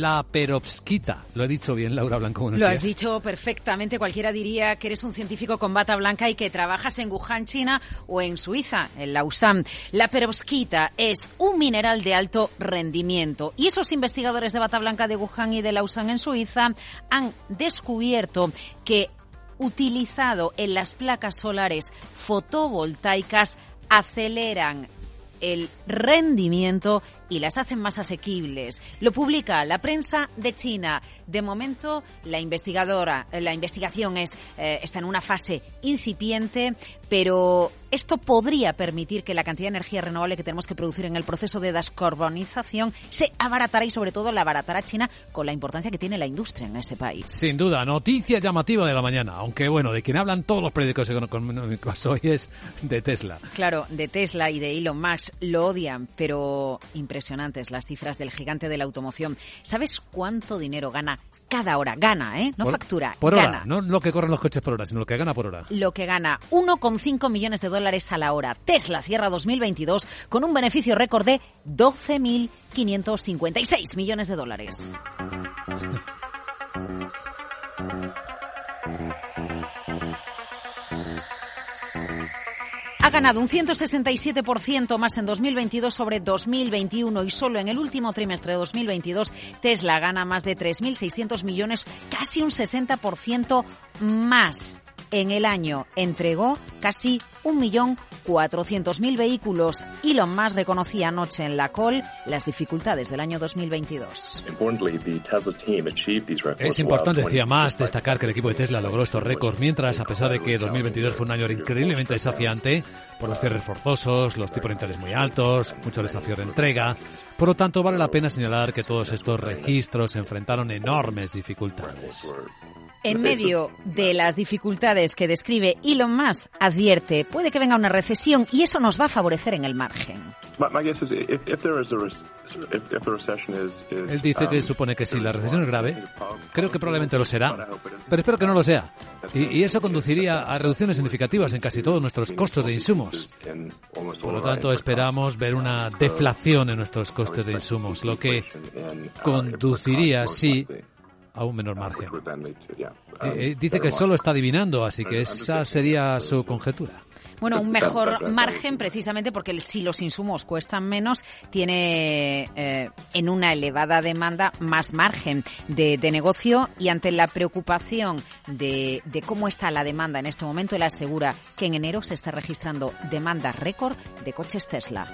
la perovskita. Lo he dicho bien, Laura Blanco. Lo días. has dicho perfectamente. Cualquiera diría que eres un científico con bata blanca y que trabajas en Wuhan, China o en Suiza, en Lausanne. La perovskita es un mineral de alto rendimiento y esos investigadores de bata blanca de Wuhan y de Lausanne en Suiza han descubierto que utilizado en las placas solares fotovoltaicas aceleran el rendimiento y las hacen más asequibles. Lo publica la prensa de China. De momento, la investigadora, la investigación es, eh, está en una fase incipiente, pero esto podría permitir que la cantidad de energía renovable que tenemos que producir en el proceso de descarbonización se abaratará y sobre todo la abaratará China con la importancia que tiene la industria en ese país. Sin duda, noticia llamativa de la mañana, aunque bueno, de quien hablan todos los periódicos económicos hoy es de Tesla. Claro, de Tesla y de Elon Musk lo odian, pero impresionantes las cifras del gigante de la automoción. ¿Sabes cuánto dinero gana cada hora? Gana, ¿eh? No por, factura, por gana. hora, no lo que corren los coches por hora, sino lo que gana por hora. Lo que gana 1,5 millones de dólares a la hora. Tesla cierra 2022 con un beneficio récord de 12.556 millones de dólares. ganado un 167% más en 2022 sobre 2021 y solo en el último trimestre de 2022 Tesla gana más de 3.600 millones, casi un 60% más. En el año entregó casi 1.400.000 vehículos. Elon Musk reconocía anoche en la call las dificultades del año 2022. Es importante, decía más, destacar que el equipo de Tesla logró estos récords, mientras, a pesar de que 2022 fue un año increíblemente desafiante, por los cierres forzosos, los tipos de interés muy altos, mucho desafío de entrega, por lo tanto, vale la pena señalar que todos estos registros enfrentaron enormes dificultades. En medio de las dificultades que describe Elon Musk, advierte, puede que venga una recesión y eso nos va a favorecer en el margen. Él dice que supone que si la recesión es grave, creo que probablemente lo será, pero espero que no lo sea. Y, y, eso conduciría a reducciones significativas en casi todos nuestros costos de insumos. Por lo tanto, esperamos ver una deflación en nuestros costes de insumos, lo que conduciría, sí, a un menor margen. Eh, dice que solo está adivinando, así que esa sería su conjetura. Bueno, un mejor margen precisamente porque si los insumos cuestan menos, tiene eh, en una elevada demanda más margen de, de negocio y ante la preocupación de, de, cómo está la demanda en este momento, él asegura que en enero se está registrando demanda récord de coches Tesla.